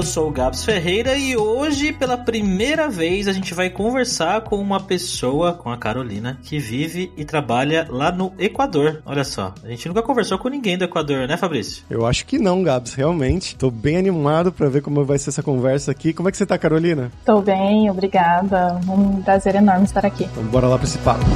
Eu sou o Gabs Ferreira e hoje, pela primeira vez, a gente vai conversar com uma pessoa, com a Carolina, que vive e trabalha lá no Equador. Olha só, a gente nunca conversou com ninguém do Equador, né, Fabrício? Eu acho que não, Gabs, realmente. Tô bem animado para ver como vai ser essa conversa aqui. Como é que você tá, Carolina? Tô bem, obrigada. Um prazer enorme estar aqui. Então bora lá para esse papo.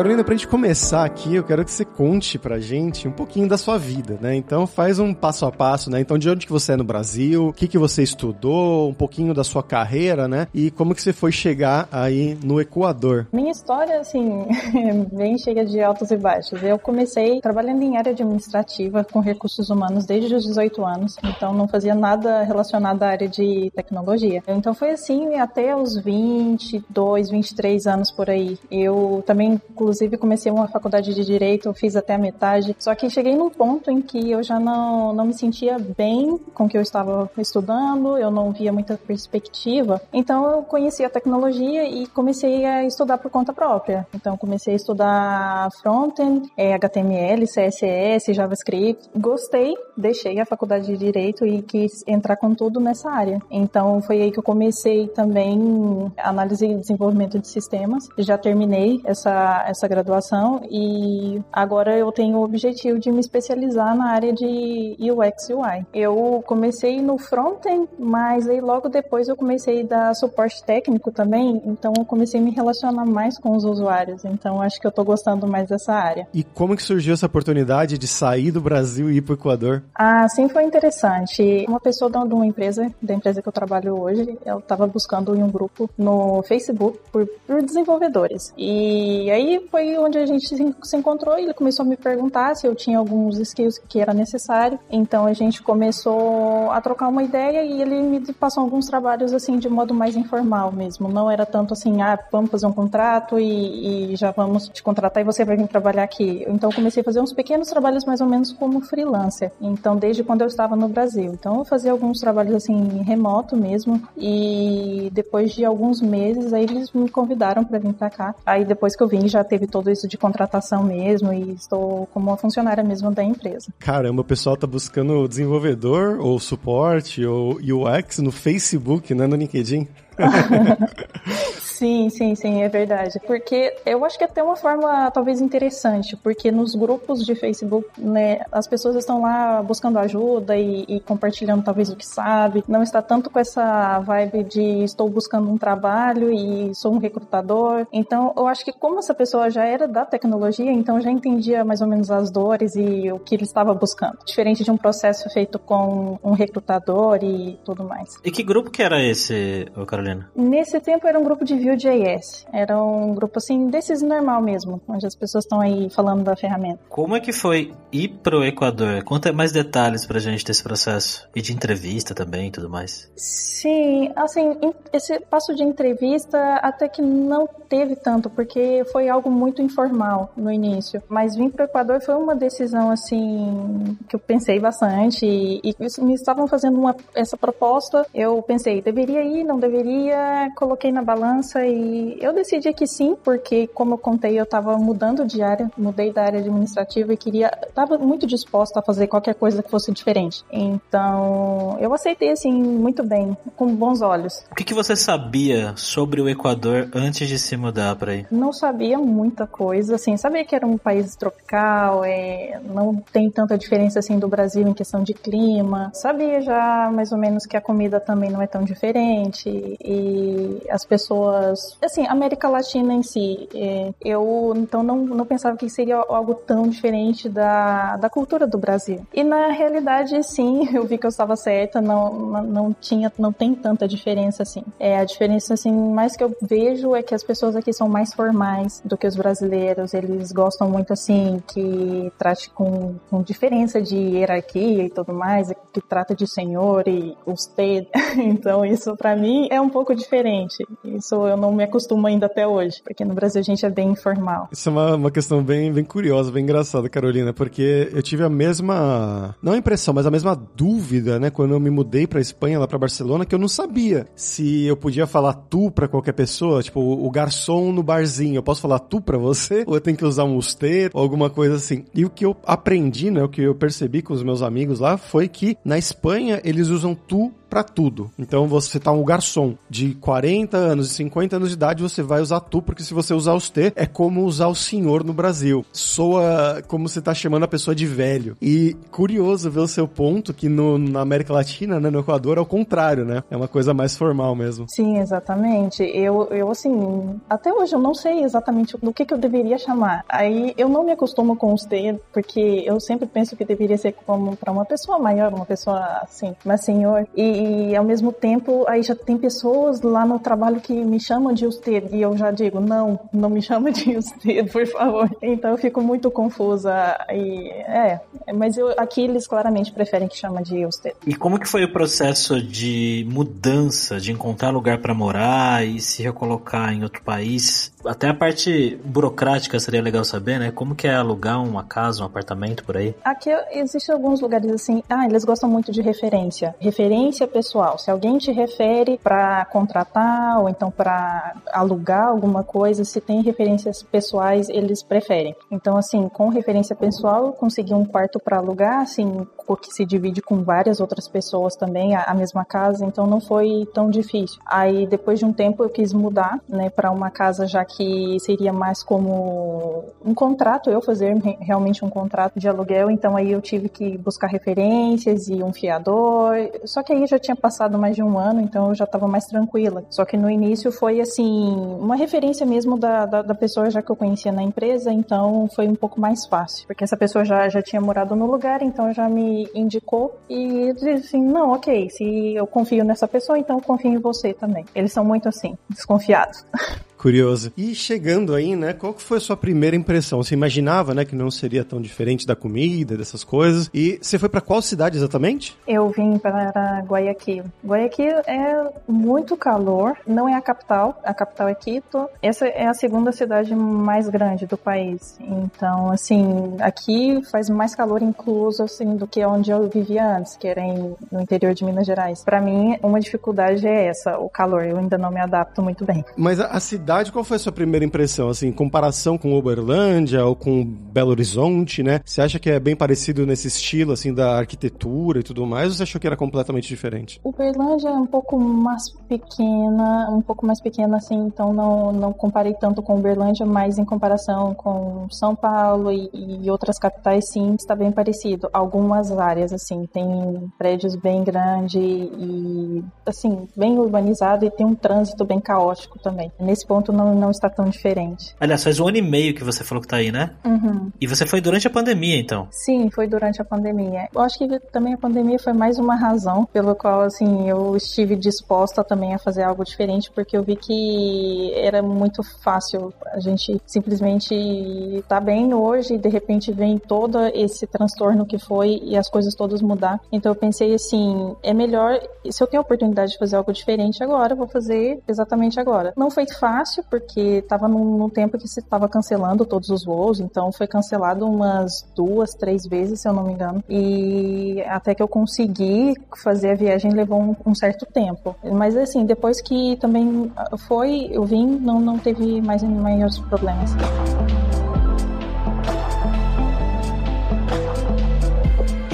Carolina, pra gente começar aqui, eu quero que você conte pra gente um pouquinho da sua vida, né? Então faz um passo a passo, né? Então de onde que você é no Brasil, o que que você estudou, um pouquinho da sua carreira, né? E como que você foi chegar aí no Equador. Minha história, assim, bem cheia de altos e baixos. Eu comecei trabalhando em área administrativa com recursos humanos desde os 18 anos, então não fazia nada relacionado à área de tecnologia. Então foi assim até os 22, 23 anos por aí. Eu também Inclusive, comecei uma faculdade de direito, fiz até a metade. Só que cheguei num ponto em que eu já não, não me sentia bem com o que eu estava estudando, eu não via muita perspectiva. Então, eu conheci a tecnologia e comecei a estudar por conta própria. Então, comecei a estudar front-end, HTML, CSS, JavaScript. Gostei, deixei a faculdade de direito e quis entrar com tudo nessa área. Então, foi aí que eu comecei também análise e desenvolvimento de sistemas. Já terminei essa essa graduação e agora eu tenho o objetivo de me especializar na área de UX UI. Eu comecei no front-end, mas aí logo depois eu comecei a dar suporte técnico também, então eu comecei a me relacionar mais com os usuários, então acho que eu tô gostando mais dessa área. E como que surgiu essa oportunidade de sair do Brasil e ir para o Equador? Ah, sim, foi interessante. Uma pessoa de uma empresa, da empresa que eu trabalho hoje, eu estava buscando em um grupo no Facebook por, por desenvolvedores. E aí foi onde a gente se encontrou e ele começou a me perguntar se eu tinha alguns skills que era necessário. Então a gente começou a trocar uma ideia e ele me passou alguns trabalhos assim de modo mais informal mesmo. Não era tanto assim, ah, vamos fazer um contrato e, e já vamos te contratar e você vai vir trabalhar aqui. Então eu comecei a fazer uns pequenos trabalhos mais ou menos como freelancer. Então desde quando eu estava no Brasil. Então eu fazia alguns trabalhos assim remoto mesmo e depois de alguns meses aí eles me convidaram para vir para cá. Aí depois que eu vim já teve tudo isso de contratação mesmo e estou como uma funcionária mesmo da empresa. Caramba, o pessoal tá buscando desenvolvedor ou suporte ou UX no Facebook, né, no LinkedIn? Sim, sim, sim, é verdade. Porque eu acho que é até uma forma talvez interessante, porque nos grupos de Facebook, né, as pessoas estão lá buscando ajuda e, e compartilhando talvez o que sabe. Não está tanto com essa vibe de estou buscando um trabalho e sou um recrutador. Então, eu acho que como essa pessoa já era da tecnologia, então já entendia mais ou menos as dores e o que ele estava buscando. Diferente de um processo feito com um recrutador e tudo mais. E que grupo que era esse, Carolina? Nesse tempo era um grupo de Vue.js. Era um grupo assim, desses normal mesmo, onde as pessoas estão aí falando da ferramenta. Como é que foi ir pro Equador? Conta mais detalhes pra gente desse processo. E de entrevista também e tudo mais. Sim, assim, esse passo de entrevista até que não teve tanto, porque foi algo muito informal no início. Mas vir pro Equador foi uma decisão, assim, que eu pensei bastante e, e me estavam fazendo uma, essa proposta. Eu pensei, deveria ir, não deveria, coloquei na balança e eu decidi que sim, porque como eu contei, eu estava mudando de área, mudei da área administrativa e queria, estava muito disposta a fazer qualquer coisa que fosse diferente. Então, eu aceitei assim muito bem, com bons olhos. O que, que você sabia sobre o Equador antes de se mudar para aí? Não sabia muita coisa, assim, sabia que era um país tropical, é, não tem tanta diferença assim do Brasil em questão de clima. Sabia já mais ou menos que a comida também não é tão diferente e as pessoas Assim, América Latina em si, é, eu então não, não pensava que seria algo tão diferente da, da cultura do Brasil. E na realidade, sim, eu vi que eu estava certa, não, não, não tinha, não tem tanta diferença assim. É, a diferença, assim, mais que eu vejo é que as pessoas aqui são mais formais do que os brasileiros, eles gostam muito, assim, que trate com, com diferença de hierarquia e tudo mais, que trata de senhor e T. então, isso para mim é um pouco diferente. Isso eu não me acostumo ainda até hoje, porque no Brasil a gente é bem informal. Isso é uma, uma questão bem, bem curiosa, bem engraçada, Carolina, porque eu tive a mesma, não a impressão, mas a mesma dúvida, né, quando eu me mudei pra Espanha, lá pra Barcelona, que eu não sabia se eu podia falar tu pra qualquer pessoa, tipo, o garçom no barzinho, eu posso falar tu pra você? Ou eu tenho que usar um usted? Ou alguma coisa assim. E o que eu aprendi, né, o que eu percebi com os meus amigos lá, foi que na Espanha eles usam tu para tudo. Então você tá um garçom de 40 anos e 50 anos de idade, você vai usar tu, porque se você usar os T, é como usar o senhor no Brasil. Soa como você tá chamando a pessoa de velho. E curioso ver o seu ponto que no, na América Latina, né, no Equador, é o contrário, né? É uma coisa mais formal mesmo. Sim, exatamente. Eu, eu assim, até hoje eu não sei exatamente do que, que eu deveria chamar. Aí eu não me acostumo com os T, porque eu sempre penso que deveria ser como para uma pessoa maior, uma pessoa assim, mais senhor. E, e ao mesmo tempo aí já tem pessoas lá no trabalho que me chamam de usted e eu já digo não, não me chama de usted, por favor. Então eu fico muito confusa e é, mas eu, aqui eles claramente preferem que chama de usted. E como que foi o processo de mudança, de encontrar lugar para morar e se recolocar em outro país? Até a parte burocrática seria legal saber, né? Como que é alugar uma casa, um apartamento por aí? Aqui existem alguns lugares assim, ah, eles gostam muito de referência. Referência pessoal. Se alguém te refere para contratar ou então para alugar alguma coisa, se tem referências pessoais, eles preferem. Então, assim, com referência pessoal, eu consegui um quarto para alugar, assim, porque se divide com várias outras pessoas também, a, a, mesma casa, então não foi tão difícil. Aí, depois de um tempo, eu quis mudar, né, para uma casa já que seria mais como um contrato, eu fazer realmente um contrato de aluguel, então aí eu tive que buscar referências e um fiador, só que aí já tinha passado mais de um ano, então eu já estava mais tranquila. Só que no início foi assim, uma referência mesmo da, da, da, pessoa já que eu conhecia na empresa, então foi um pouco mais fácil. Porque essa pessoa já, já tinha morado no lugar, então já me indicou e disse assim: não, ok, se eu confio nessa pessoa, então eu confio em você também. Eles são muito assim, desconfiados. Curioso. E chegando aí, né, qual que foi a sua primeira impressão? Você imaginava, né, que não seria tão diferente da comida, dessas coisas? E você foi para qual cidade exatamente? Eu vim para Guayaquil. Guayaquil é muito calor, não é a capital, a capital é Quito. Essa é a segunda cidade mais grande do país. Então, assim, aqui faz mais calor incluso assim do que onde eu vivia antes, que era em, no interior de Minas Gerais. Para mim, uma dificuldade é essa, o calor. Eu ainda não me adapto muito bem. Mas a, a cidade cidade, qual foi a sua primeira impressão? Assim, em comparação com Uberlândia ou com Belo Horizonte, né? Você acha que é bem parecido nesse estilo, assim, da arquitetura e tudo mais, ou você achou que era completamente diferente? Uberlândia é um pouco mais pequena, um pouco mais pequena, assim, então não, não comparei tanto com Uberlândia, mas em comparação com São Paulo e, e outras capitais, sim, está bem parecido. Algumas áreas, assim, tem prédios bem grandes e, assim, bem urbanizado e tem um trânsito bem caótico também. Nesse ponto, ponto não, não está tão diferente. Aliás, faz um ano e meio que você falou que tá aí, né? Uhum. E você foi durante a pandemia, então? Sim, foi durante a pandemia. Eu acho que também a pandemia foi mais uma razão pelo qual, assim, eu estive disposta também a fazer algo diferente, porque eu vi que era muito fácil a gente simplesmente tá bem hoje e de repente vem todo esse transtorno que foi e as coisas todas mudar. Então eu pensei assim, é melhor, se eu tenho a oportunidade de fazer algo diferente agora, vou fazer exatamente agora. Não foi fácil, fácil, porque estava num, tempo que se estava cancelando todos os voos, então foi cancelado umas duas, três vezes, se eu não me engano. E até que eu consegui fazer a viagem levou um, um certo tempo. Mas assim, depois que também foi, eu vim, não, não teve mais maiores problemas.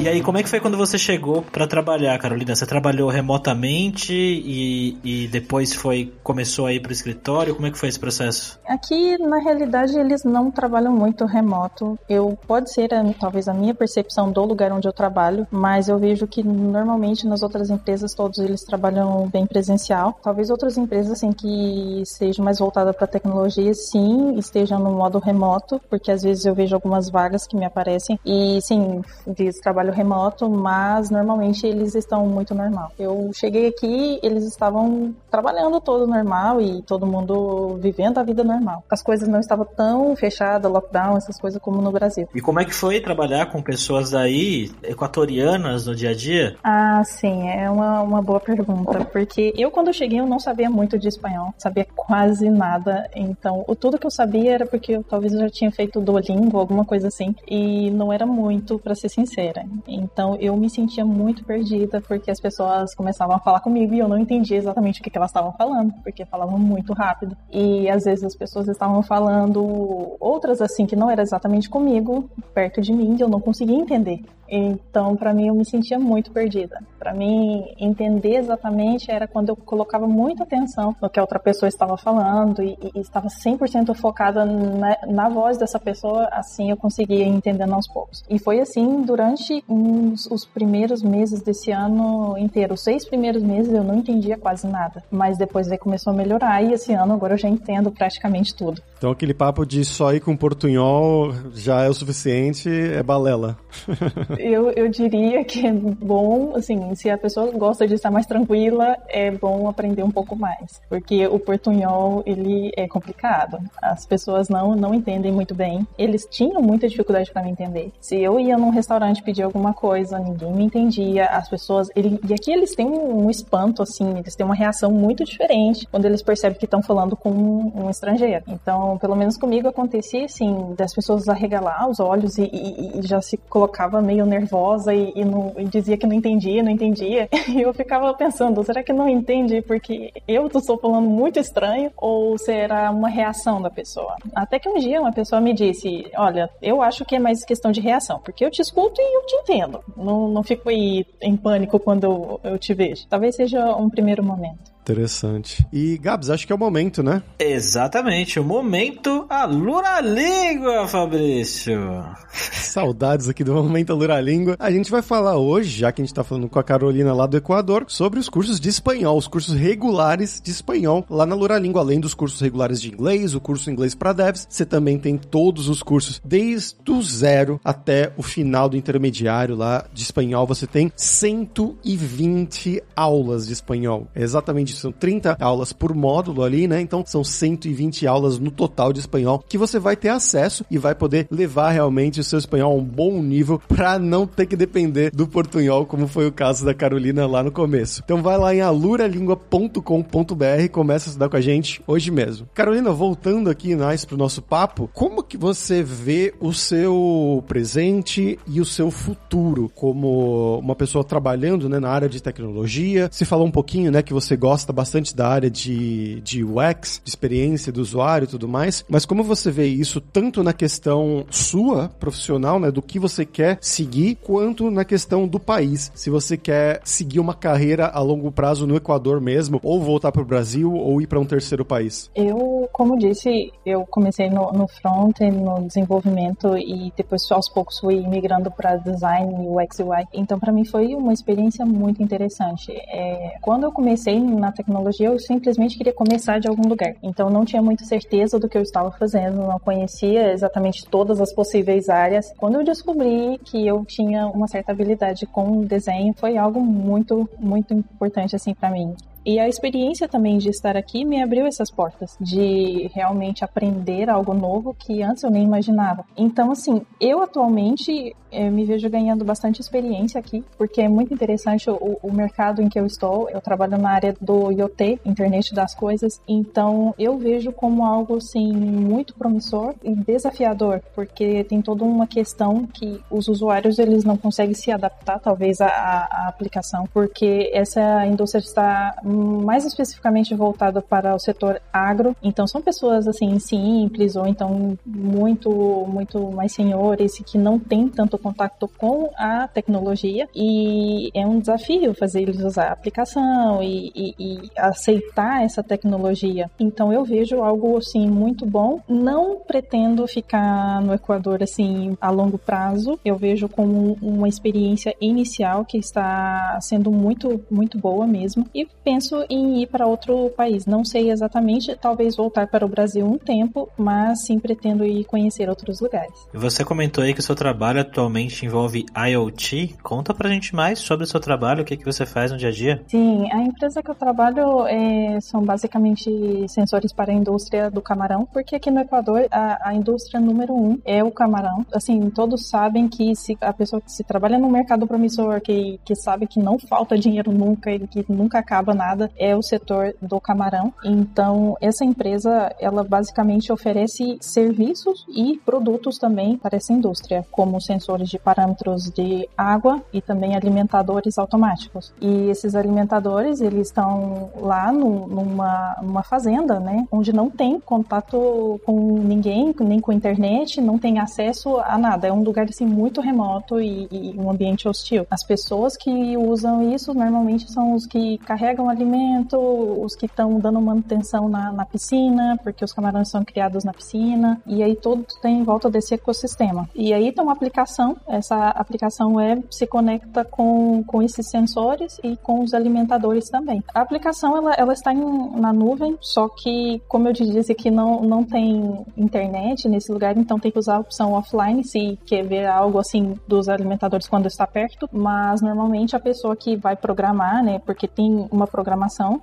E aí, como é que foi quando você chegou para trabalhar, Carolina? Você trabalhou remotamente e, e depois foi começou a ir para o escritório? Como é que foi esse processo? Aqui, na realidade, eles não trabalham muito remoto. Eu pode ser talvez a minha percepção do lugar onde eu trabalho, mas eu vejo que normalmente nas outras empresas todos eles trabalham bem presencial. Talvez outras empresas assim que sejam mais voltadas para tecnologia, sim, estejam no modo remoto, porque às vezes eu vejo algumas vagas que me aparecem e sim, diz trabalho remoto, mas normalmente eles estão muito normal. Eu cheguei aqui, eles estavam trabalhando todo normal e todo mundo vivendo a vida normal. As coisas não estavam tão fechadas, lockdown, essas coisas como no Brasil. E como é que foi trabalhar com pessoas aí equatorianas no dia a dia? Ah, sim, é uma, uma boa pergunta, porque eu quando cheguei eu não sabia muito de espanhol, sabia quase nada, então o tudo que eu sabia era porque eu talvez já tinha feito Duolingo, alguma coisa assim, e não era muito, para ser sincera. Então eu me sentia muito perdida porque as pessoas começavam a falar comigo e eu não entendia exatamente o que, que elas estavam falando, porque falavam muito rápido. E às vezes as pessoas estavam falando outras assim que não era exatamente comigo, perto de mim, e eu não conseguia entender. Então, para mim, eu me sentia muito perdida. Para mim, entender exatamente era quando eu colocava muita atenção no que a outra pessoa estava falando e, e estava 100% focada na, na, voz dessa pessoa, assim eu conseguia entender aos poucos. E foi assim durante uns, os primeiros meses desse ano inteiro. Os seis primeiros meses eu não entendia quase nada, mas depois aí começou a melhorar e esse ano agora eu já entendo praticamente tudo. Então aquele papo de só ir com portunhol já é o suficiente, é balela. eu, eu diria que é bom, assim, se a pessoa gosta de estar mais tranquila, é bom aprender um pouco mais, porque o portunhol, ele é complicado. As pessoas não, não entendem muito bem. Eles tinham muita dificuldade para me entender. Se eu ia num restaurante pedir alguma coisa, ninguém me entendia, as pessoas, ele, e aqui eles têm um, um espanto, assim, eles têm uma reação muito diferente quando eles percebem que estão falando com um, um, estrangeiro. Então, pelo menos comigo acontecia, assim, das pessoas arregalar os olhos e, e, e já se colocava meio nervosa e, e, não, e dizia que não entendia, não entendia. E eu ficava pensando, será que não entende porque eu estou falando muito estranho ou será uma reação da pessoa? Até que um dia uma pessoa me disse, olha, eu acho que é mais questão de reação, porque eu te escuto e eu te entendo. Não, não fico aí em pânico quando eu, te vejo. Talvez seja um primeiro momento. Interessante. E, Gabs, acho que é o momento, né? Exatamente, o momento Alura Língua, Fabrício. Saudades aqui do momento Alura Língua. A gente vai falar hoje, já que a gente tá falando com a Carolina lá do Equador, sobre os cursos de espanhol, os cursos regulares de espanhol lá na Lura Língua, além dos cursos regulares de inglês, o curso inglês para devs, você também tem todos os cursos desde o zero até o final do intermediário lá de espanhol. Você tem 120 aulas de espanhol. É exatamente são 30 aulas por módulo ali, né? Então são 120 aulas no total de espanhol que você vai ter acesso e vai poder levar realmente o seu espanhol a um bom nível para não ter que depender do portunhol, como foi o caso da Carolina lá no começo. Então vai lá em aluralingua.com.br e começa a estudar com a gente hoje mesmo. Carolina, voltando aqui mais pro nosso papo, como que você vê o seu presente e o seu futuro como uma pessoa trabalhando né, na área de tecnologia? Se falou um pouquinho, né, que você gosta gosta bastante da área de, de UX, de experiência do usuário e tudo mais, mas como você vê isso tanto na questão sua, profissional, né, do que você quer seguir, quanto na questão do país, se você quer seguir uma carreira a longo prazo no Equador mesmo, ou voltar para o Brasil, ou ir para um terceiro país? Eu, como disse, eu comecei no, no front, no desenvolvimento e depois aos poucos fui migrando para design, UX e UI. Então, para mim foi uma experiência muito interessante. É, quando eu comecei na tecnologia, eu simplesmente queria começar de algum lugar. Então não tinha muita certeza do que eu estava fazendo, não conhecia exatamente todas as possíveis áreas. Quando eu descobri que eu tinha uma certa habilidade com desenho, foi algo muito, muito importante assim para mim. E a experiência também de estar aqui me abriu essas portas, de realmente aprender algo novo que antes eu nem imaginava. Então, assim, eu atualmente eu me vejo ganhando bastante experiência aqui, porque é muito interessante o, o mercado em que eu estou. Eu trabalho na área do IoT, internet das coisas, então eu vejo como algo, assim, muito promissor e desafiador, porque tem toda uma questão que os usuários eles não conseguem se adaptar, talvez, à, à aplicação, porque essa indústria está mais especificamente voltada para o setor agro. Então são pessoas assim simples ou então muito muito mais senhores que não têm tanto contato com a tecnologia e é um desafio fazer eles usar a aplicação e, e, e aceitar essa tecnologia. Então eu vejo algo assim muito bom. Não pretendo ficar no Equador assim a longo prazo. Eu vejo como uma experiência inicial que está sendo muito muito boa mesmo e penso penso em ir para outro país. Não sei exatamente, talvez voltar para o Brasil um tempo, mas sim pretendo ir conhecer outros lugares. Você comentou aí que o seu trabalho atualmente envolve IoT. Conta pra gente mais sobre o seu trabalho, o que, que você faz no dia a dia. Sim, a empresa que eu trabalho é, são basicamente sensores para a indústria do camarão, porque aqui no Equador a, a indústria número um é o camarão. Assim, todos sabem que se a pessoa que se trabalha no mercado promissor, que, que sabe que não falta dinheiro nunca e que nunca acaba nada, é o setor do camarão. Então, essa empresa, ela basicamente oferece serviços e produtos também para essa indústria, como sensores de parâmetros de água e também alimentadores automáticos. E esses alimentadores, eles estão lá no, numa, numa fazenda, né, onde não tem contato com ninguém, nem com internet, não tem acesso a nada. É um lugar assim muito remoto e, e um ambiente hostil. As pessoas que usam isso normalmente são os que carregam alimento, os que estão dando manutenção na, na piscina, porque os camarões são criados na piscina, e aí todo tem em volta desse ecossistema. E aí tem uma aplicação, essa aplicação web se conecta com, com esses sensores e com os alimentadores também. A aplicação ela, ela está em, na nuvem, só que, como eu te disse, que não, não tem internet nesse lugar, então tem que usar a opção offline se quer ver algo assim dos alimentadores quando está perto, mas normalmente a pessoa que vai programar, né, porque tem uma programação,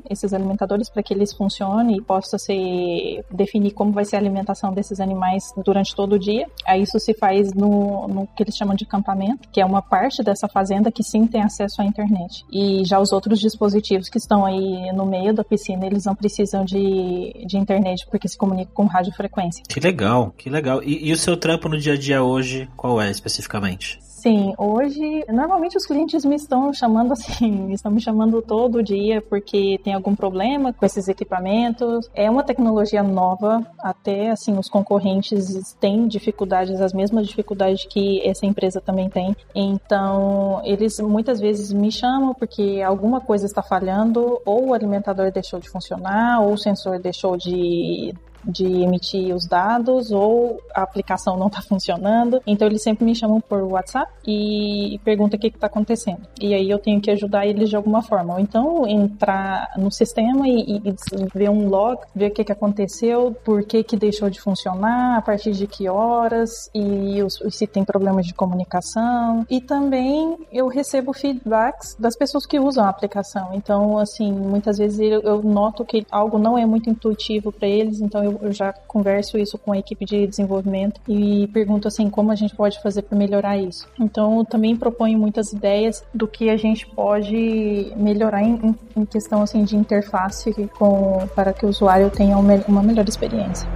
esses alimentadores, para que eles funcionem e possa ser definir como vai ser a alimentação desses animais durante todo o dia. Aí isso se faz no, no que eles chamam de acampamento, que é uma parte dessa fazenda que sim tem acesso à internet. E já os outros dispositivos que estão aí no meio da piscina, eles não precisam de, de internet porque se comunicam com radiofrequência. Que legal, que legal. E, e o seu trampo no dia a dia hoje, qual é especificamente? Sim, hoje, normalmente os clientes me estão chamando assim, estão me chamando todo dia porque tem algum problema com esses equipamentos. É uma tecnologia nova, até assim, os concorrentes têm dificuldades, as mesmas dificuldades que essa empresa também tem. Então, eles muitas vezes me chamam porque alguma coisa está falhando, ou o alimentador deixou de funcionar, ou o sensor deixou de de emitir os dados ou a aplicação não está funcionando. Então eles sempre me chamam por WhatsApp e perguntam o que está acontecendo. E aí eu tenho que ajudar eles de alguma forma. Ou então entrar no sistema e, e ver um log, ver o que, que aconteceu, por que, que deixou de funcionar, a partir de que horas e os, se tem problemas de comunicação. E também eu recebo feedbacks das pessoas que usam a aplicação. Então, assim, muitas vezes eu, eu noto que algo não é muito intuitivo para eles, então eu eu, já converso isso com a equipe de desenvolvimento e pergunto assim como a gente pode fazer para melhorar isso. Então eu também proponho muitas ideias do que a gente pode melhorar em, em questão assim de interface com para que o usuário tenha uma melhor experiência.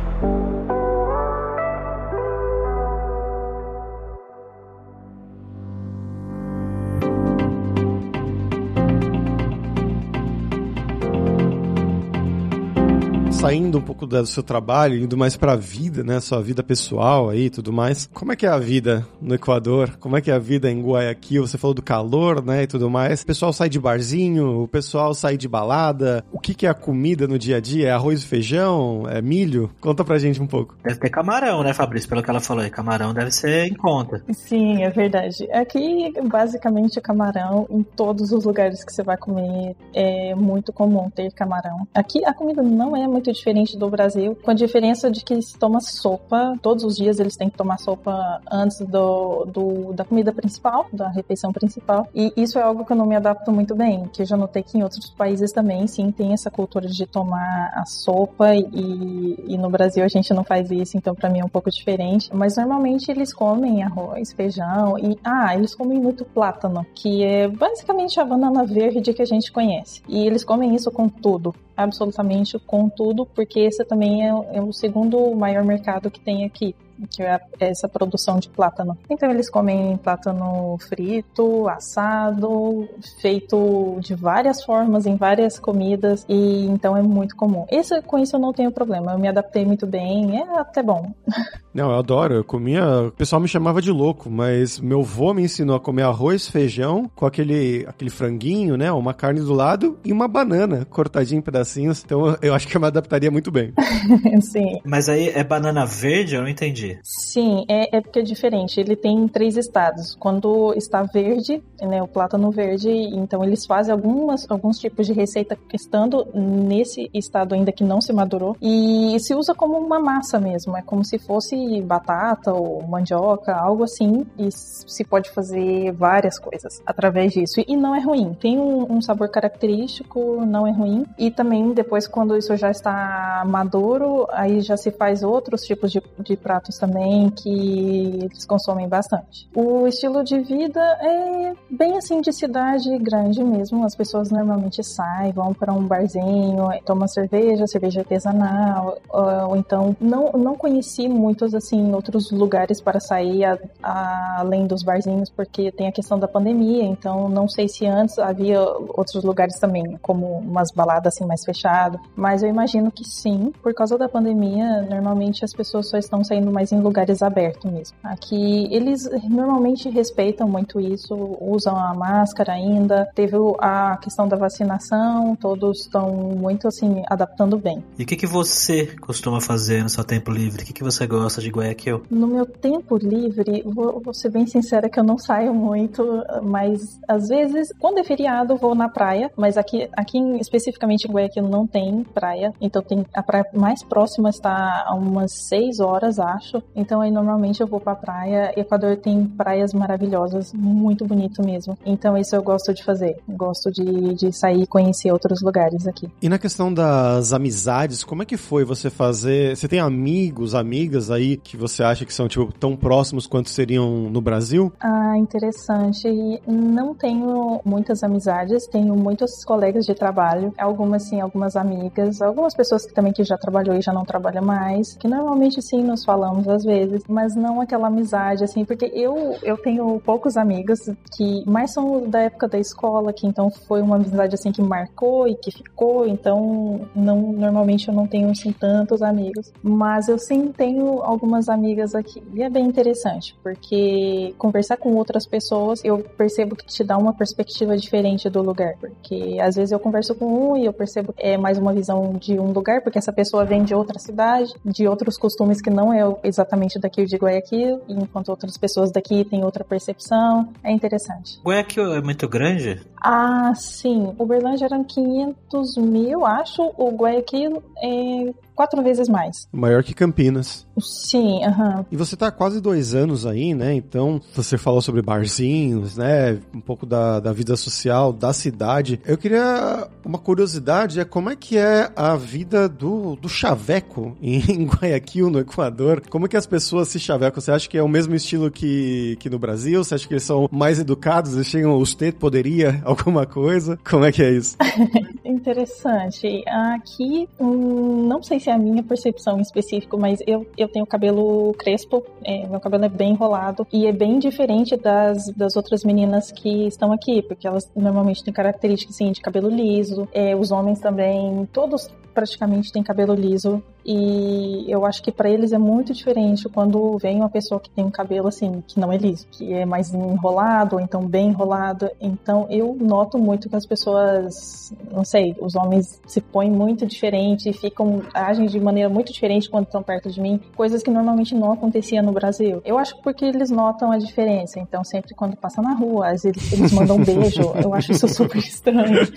Saindo um pouco do seu trabalho, indo mais pra vida, né? Sua vida pessoal aí e tudo mais. Como é que é a vida no Equador? Como é que é a vida em Guayaquil? Você falou do calor, né? E tudo mais. O pessoal sai de barzinho, o pessoal sai de balada. O que, que é a comida no dia a dia? É arroz e feijão? É milho? Conta pra gente um pouco. Deve ter camarão, né, Fabrício? Pelo que ela falou aí. Camarão deve ser em conta. Sim, é verdade. Aqui, basicamente, camarão em todos os lugares que você vai comer é muito comum ter camarão. Aqui a comida não é muito diferente do Brasil, com a diferença de que se toma sopa, todos os dias eles têm que tomar sopa antes do, do, da comida principal, da refeição principal. E isso é algo que eu não me adapto muito bem, que eu já notei que em outros países também, sim, tem essa cultura de tomar a sopa e, e no Brasil a gente não faz isso, então para mim é um pouco diferente. Mas normalmente eles comem arroz, feijão e, ah, eles comem muito plátano, que é basicamente a banana verde que a gente conhece. E eles comem isso com tudo, absolutamente com tudo, porque esse também é, é o segundo maior mercado que tem aqui que é essa produção de plátano. Então eles comem plátano frito, assado, feito de várias formas, em várias comidas, e então é muito comum. Esse, com isso eu não tenho problema, eu me adaptei muito bem, é até bom. Não, eu adoro, eu comia, o pessoal me chamava de louco, mas meu avô me ensinou a comer arroz, feijão, com aquele, aquele franguinho, né, uma carne do lado e uma banana cortadinha em pedacinhos, então eu acho que eu me adaptaria muito bem. Sim. Mas aí é banana verde? Eu não entendi. Verde? Sim, é, é porque é diferente. Ele tem três estados. Quando está verde, né, o plátano verde, então eles fazem algumas, alguns tipos de receita estando nesse estado ainda que não se madurou. E se usa como uma massa mesmo. É como se fosse batata ou mandioca, algo assim. E se pode fazer várias coisas através disso. E não é ruim. Tem um, um sabor característico, não é ruim. E também depois, quando isso já está maduro, aí já se faz outros tipos de, de pratos também que eles consomem bastante. O estilo de vida é bem assim de cidade grande mesmo. As pessoas normalmente saem, vão para um barzinho, tomam cerveja, cerveja artesanal, ou, então não, não conheci muitos assim outros lugares para sair a, a, além dos barzinhos porque tem a questão da pandemia, então não sei se antes havia outros lugares também, como umas baladas assim mais fechadas, mas eu imagino que sim, por causa da pandemia, normalmente as pessoas só estão saindo mais em lugares abertos mesmo. Aqui eles normalmente respeitam muito isso, usam a máscara ainda, teve a questão da vacinação, todos estão muito assim adaptando bem. E o que, que você costuma fazer no seu tempo livre? O que, que você gosta de Guayaquil? No meu tempo livre, vou, vou ser bem sincera que eu não saio muito, mas às vezes, quando é feriado, vou na praia, mas aqui, aqui especificamente em Guayaquil não tem praia, então tem a praia mais próxima está a umas 6 horas, acho. Então aí normalmente eu vou pra praia. Equador tem praias maravilhosas, muito bonito mesmo. Então isso eu gosto de fazer. Gosto de, de sair e conhecer outros lugares aqui. E na questão das amizades, como é que foi você fazer? Você tem amigos, amigas aí que você acha que são tipo tão próximos quanto seriam no Brasil? Ah, interessante. Não tenho muitas amizades, tenho muitos colegas de trabalho, algumas sim, algumas amigas, algumas pessoas que também que já trabalhou e já não trabalha mais, que normalmente sim nos falamos às vezes, mas não aquela amizade assim, porque eu eu tenho poucos amigos que mais são da época da escola, que então foi uma amizade assim que marcou e que ficou, então não normalmente eu não tenho assim tantos amigos, mas eu sim tenho algumas amigas aqui. E é bem interessante, porque conversar com outras pessoas, eu percebo que te dá uma perspectiva diferente do lugar, porque às vezes eu converso com um e eu percebo é mais uma visão de um lugar, porque essa pessoa vem de outra cidade, de outros costumes que não é exatamente daqui de Guayaquil, enquanto outras pessoas daqui têm outra percepção. É interessante. Guayaquil é muito grande? Ah, sim. Uberlândia eram 500 mil, acho. O Guayaquil é quatro vezes mais. Maior que Campinas. Sim, aham. Uhum. E você tá há quase dois anos aí, né? Então, você falou sobre barzinhos, né? Um pouco da, da vida social da cidade. Eu queria. Uma curiosidade é como é que é a vida do, do chaveco em, Guayaquil, no Equador. Como é que as pessoas se chavecam? Você acha que é o mesmo estilo que, que no Brasil? Você acha que eles são mais educados? Eles chegam, usted poderia alguma coisa? Como é que é isso? Interessante. Aqui, hum, não sei se é a minha percepção em específico, mas eu, eu tenho cabelo crespo, é, meu cabelo é bem enrolado e é bem diferente das, das outras meninas que estão aqui, porque elas normalmente têm características assim, de cabelo liso, é, os homens também, todos praticamente têm cabelo liso e eu acho que para eles é muito diferente quando vem uma pessoa que tem um cabelo assim, que não é liso, que é mais enrolado, ou então bem enrolado. Então eu noto muito que as pessoas, não sei, os homens se põem muito diferente, ficam, agem de maneira muito diferente quando estão perto de mim, coisas que normalmente não acontecia no Brasil. Eu acho porque eles notam a diferença. Então sempre quando passam na rua, eles, eles mandam um beijo. Eu acho isso super estranho.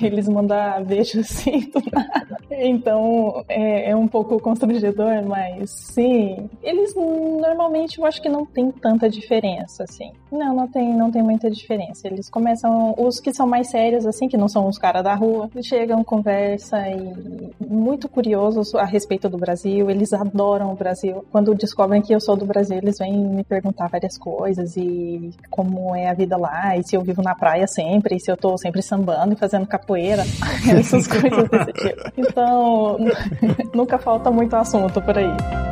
Eles mandam beijo assim do nada. Então é, é um pouco constrangedor, mas sim. Eles normalmente eu acho que não tem tanta diferença, assim. Não, não tem, não tem muita diferença. Eles começam, os que são mais sérios, assim, que não são os caras da rua, chegam, conversa e muito curiosos a respeito do Brasil. Eles adoram o Brasil. Quando descobrem que eu sou do Brasil, eles vêm me perguntar várias coisas e como é a vida lá, e se eu vivo na praia sempre, e se eu tô sempre sambando e fazendo capoeira, essas coisas desse tipo. Então, nunca falta muito assunto por aí.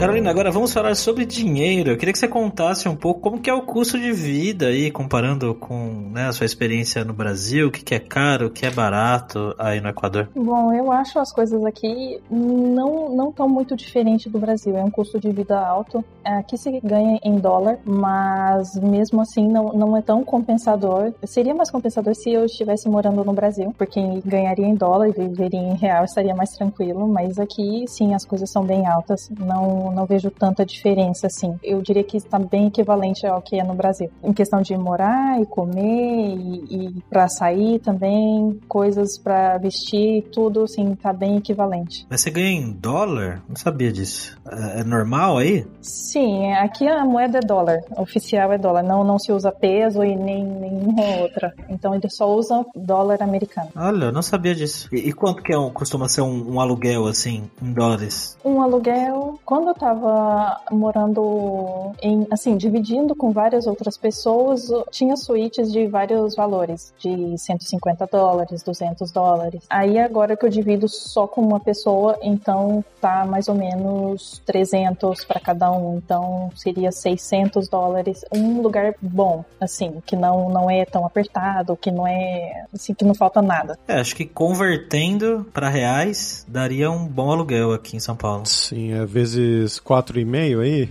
Carolina, agora vamos falar sobre dinheiro. Eu queria que você contasse um pouco como que é o custo de vida aí, comparando com né, a sua experiência no Brasil, o que, que é caro, o que é barato aí no Equador. Bom, eu acho as coisas aqui não não tão muito diferente do Brasil. É um custo de vida alto. Aqui se ganha em dólar, mas mesmo assim não, não é tão compensador. Seria mais compensador se eu estivesse morando no Brasil, porque ganharia em dólar e viveria em real, estaria mais tranquilo. Mas aqui, sim, as coisas são bem altas. Não não, vejo tanta diferença assim. Eu diria que está bem equivalente ao que é no Brasil. Em questão de morar e comer e, e para sair também, coisas para vestir, tudo assim, tá bem equivalente. Mas você ganha em dólar? Não sabia disso. É, é normal aí? Sim, aqui a moeda é dólar. oficial é dólar. Não, não se usa peso e nem nenhuma outra. Então eles só usam dólar americano. Olha, eu não sabia disso. E, e quanto que é um, costuma ser um, um aluguel assim, em dólares? Um aluguel, quando eu tava morando em, assim, dividindo com várias outras pessoas, tinha suítes de vários valores, de 150 dólares, 200 dólares. Aí agora que eu divido só com uma pessoa, então tá mais ou menos 300 para cada um, então seria 600 dólares. Um lugar bom, assim, que não, não é tão apertado, que não é, assim, que não falta nada. É, acho que convertendo para reais daria um bom aluguel aqui em São Paulo. Sim, é vezes 4,5 aí?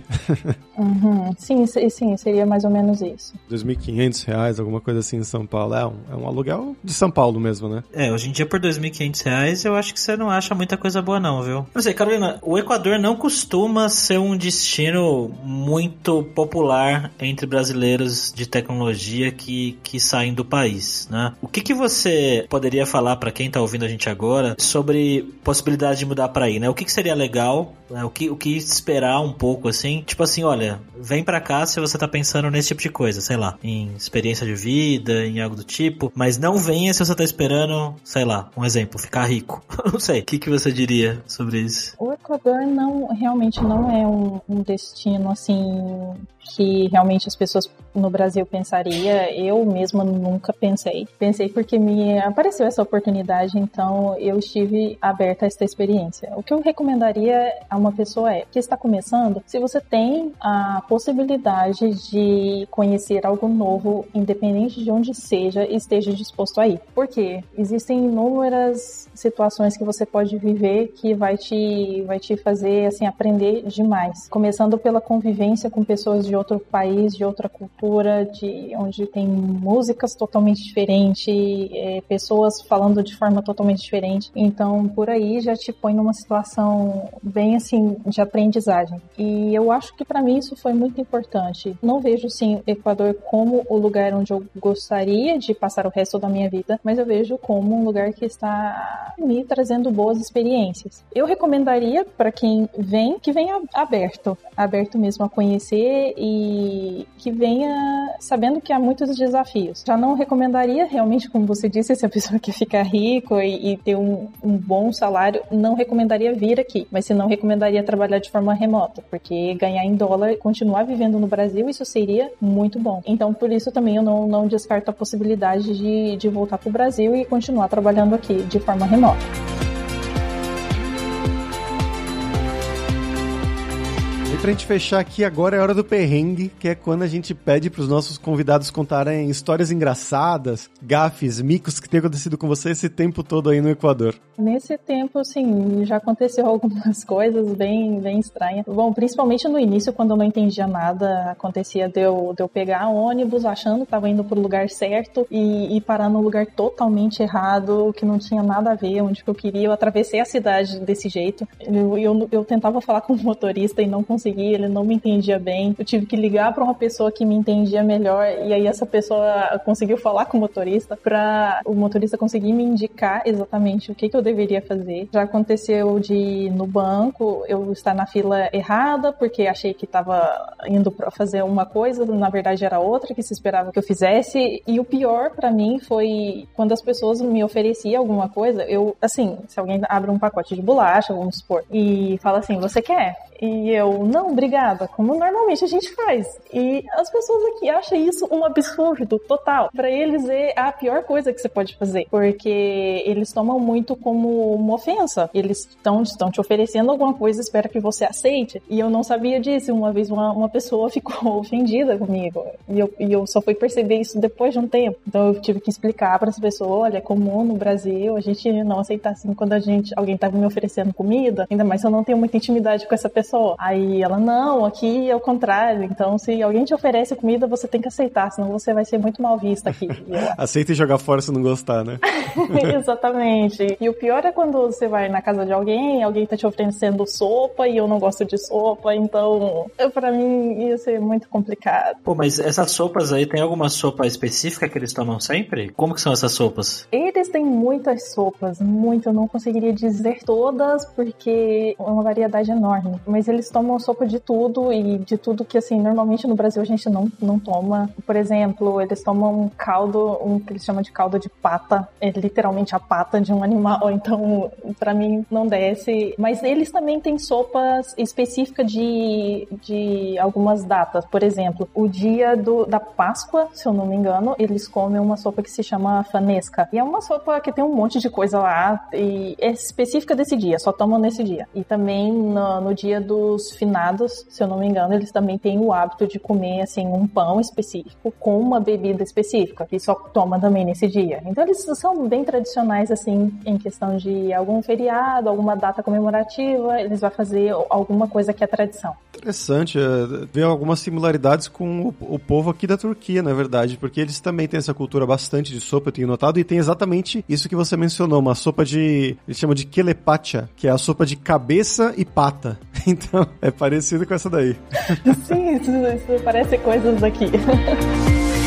Uhum. Sim, sim, seria mais ou menos isso. 2.500 reais, alguma coisa assim em São Paulo. É um, é um aluguel de São Paulo mesmo, né? É, hoje em dia por 2.500 reais eu acho que você não acha muita coisa boa não, viu? Não sei, Carolina, o Equador não costuma ser um destino muito popular entre brasileiros de tecnologia que, que saem do país, né? O que, que você poderia falar para quem tá ouvindo a gente agora sobre possibilidade de mudar para aí, né? O que, que seria legal, né? o, que, o que esperar um pouco assim? Tipo assim, olha, vem para cá se você tá pensando nesse tipo de coisa, sei lá, em experiência de vida, em algo do tipo, mas não venha se você tá esperando, sei lá, um exemplo, ficar rico. não sei. O que, que você diria sobre isso? O Equador não, realmente não é um, um destino assim que realmente as pessoas no Brasil pensaria. Eu mesma nunca pensei. Pensei porque me apareceu essa oportunidade, então eu estive aberta a esta experiência. O que eu recomendaria a uma pessoa é que está começando, se você tem a possibilidade de conhecer algo novo, independente de onde seja, esteja disposto a ir. Porque existem inúmeras situações que você pode viver que vai te vai te fazer assim aprender demais. Começando pela convivência com pessoas de outro país, de outra cultura, de onde tem músicas totalmente diferentes, é, pessoas falando de forma totalmente diferente. Então, por aí já te põe numa situação bem assim de aprendizagem. E eu acho que para mim isso foi muito importante. Não vejo sim o Equador como o lugar onde eu gostaria de passar o resto da minha vida, mas eu vejo como um lugar que está me trazendo boas experiências. Eu recomendaria para quem vem que venha aberto, aberto mesmo a conhecer e que venha sabendo que há muitos desafios. Já não recomendaria realmente, como você disse, se a pessoa quer ficar rico e, e ter um, um, bom salário, não recomendaria vir aqui, mas se não recomendaria trabalhar de forma remota, porque ganhar em dólar, continuar vivendo no Brasil, isso seria muito bom. Então, por isso também eu não, não descarto a possibilidade de, de voltar para o Brasil e continuar trabalhando aqui de forma remota. Pra gente fechar aqui agora é hora do perrengue, que é quando a gente pede pros nossos convidados contarem histórias engraçadas, gafes, micos que tem acontecido com você esse tempo todo aí no Equador. Nesse tempo, sim, já aconteceu algumas coisas bem, bem estranhas. Bom, principalmente no início, quando eu não entendia nada, acontecia de eu, de eu pegar ônibus achando que tava indo pro lugar certo e, e parar no lugar totalmente errado, que não tinha nada a ver onde que eu queria. Eu atravessei a cidade desse jeito. Eu, eu, eu tentava falar com o motorista e não conseguia ele não me entendia bem. Eu tive que ligar para uma pessoa que me entendia melhor e aí essa pessoa conseguiu falar com o motorista para o motorista conseguir me indicar exatamente o que, que eu deveria fazer. Já aconteceu de no banco eu estar na fila errada porque achei que estava indo para fazer uma coisa, na verdade era outra que se esperava que eu fizesse. E o pior para mim foi quando as pessoas me ofereciam alguma coisa, eu assim, se alguém abre um pacote de bolacha, vamos supor, e fala assim, você quer? E eu, não não, obrigada, como normalmente a gente faz. E as pessoas aqui acham isso um absurdo total. Para eles é a pior coisa que você pode fazer, porque eles tomam muito como uma ofensa. Eles estão te oferecendo alguma coisa, espera que você aceite. E eu não sabia disso. Uma vez uma, uma pessoa ficou ofendida comigo. E eu, e eu só fui perceber isso depois de um tempo. Então eu tive que explicar para essa pessoa, olha, é comum no Brasil a gente não aceitar assim quando a gente alguém tá me oferecendo comida, ainda mais eu não tenho muita intimidade com essa pessoa. Aí ela, não, aqui é o contrário. Então, se alguém te oferece comida, você tem que aceitar, senão você vai ser muito mal vista aqui. Aceita e jogar fora se não gostar, né? Exatamente. E o pior é quando você vai na casa de alguém, alguém tá te oferecendo sopa e eu não gosto de sopa, então para mim ia ser muito complicado. Pô, mas essas sopas aí, tem alguma sopa específica que eles tomam sempre? Como que são essas sopas? Eles têm muitas sopas, muito, eu não conseguiria dizer todas, porque é uma variedade enorme. Mas eles tomam sopa de tudo e de tudo que, assim, normalmente no Brasil a gente não, não toma. Por exemplo, eles tomam um caldo, um que eles chamam de caldo de pata, é literalmente a pata de um animal, então para mim não desce. Mas eles também têm sopas específicas de, de algumas datas. Por exemplo, o dia do, da Páscoa, se eu não me engano, eles comem uma sopa que se chama fanesca. E é uma sopa que tem um monte de coisa lá e é específica desse dia, só tomam nesse dia. E também no, no dia dos finados, se eu não me engano, eles também têm o hábito de comer assim um pão específico com uma bebida específica, que só toma também nesse dia. Então eles são bem tradicionais assim em questão de algum feriado, alguma data comemorativa, eles vão fazer alguma coisa que é tradição. Interessante, é, ver algumas similaridades com o, povo aqui da Turquia, na verdade, porque eles também têm essa cultura bastante de sopa, eu tenho notado, e tem exatamente isso que você mencionou, uma sopa de, eles chamam de kelepacha, que é a sopa de cabeça e pata. Então, é parecido com essa daí. Sim, isso, isso parece coisas daqui.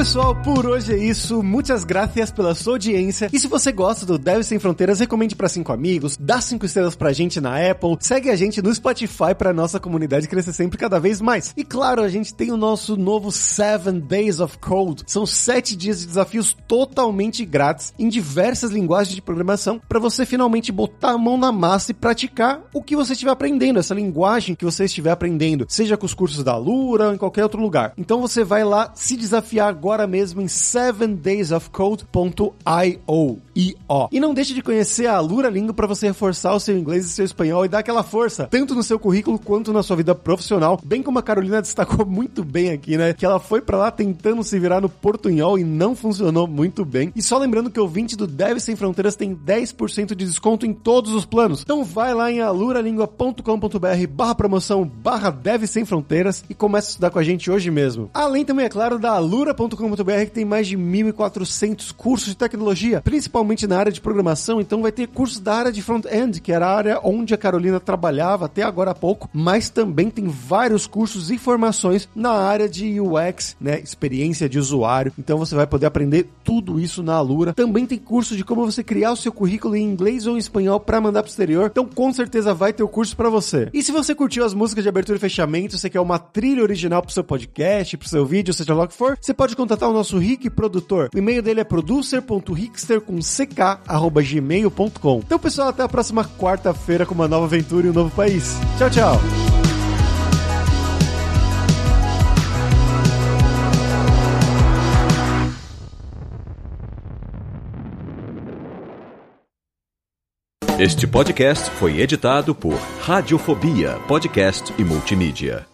pessoal, por hoje é isso. Muitas graças pela sua audiência. E se você gosta do Deve Sem Fronteiras, recomende para cinco amigos, dá cinco estrelas pra gente na Apple, segue a gente no Spotify pra nossa comunidade crescer sempre cada vez mais. E claro, a gente tem o nosso novo Seven Days of Code. São sete dias de desafios totalmente grátis em diversas linguagens de programação para você finalmente botar a mão na massa e praticar o que você estiver aprendendo, essa linguagem que você estiver aprendendo, seja com os cursos da Lura ou em qualquer outro lugar. Então você vai lá se desafiar agora agora mesmo em 7daysofcode.io. E não deixe de conhecer a Lura Língua para você reforçar o seu inglês e seu espanhol e dar aquela força, tanto no seu currículo quanto na sua vida profissional, bem como a Carolina destacou muito bem aqui, né? Que ela foi para lá tentando se virar no portunhol e não funcionou muito bem. E só lembrando que o ouvinte do Deve Sem Fronteiras tem 10% de desconto em todos os planos. Então vai lá em aluralingua.com.br barra promoção barra Deve Sem Fronteiras e começa a estudar com a gente hoje mesmo. Além também, é claro, da que tem mais de 1.400 cursos de tecnologia, principalmente na área de programação. Então vai ter cursos da área de front-end, que era a área onde a Carolina trabalhava até agora há pouco, mas também tem vários cursos e formações na área de UX, né, experiência de usuário. Então você vai poder aprender tudo isso na Alura. Também tem curso de como você criar o seu currículo em inglês ou em espanhol para mandar pro exterior. Então com certeza vai ter o curso para você. E se você curtiu as músicas de abertura e fechamento, você quer uma trilha original pro seu podcast, pro seu vídeo, seja lá o que for, você pode contatar o nosso Rick produtor. O e-mail dele é producer.rickster. Então, pessoal, até a próxima quarta-feira com uma nova aventura em um novo país. Tchau, tchau. Este podcast foi editado por Radiofobia, podcast e multimídia.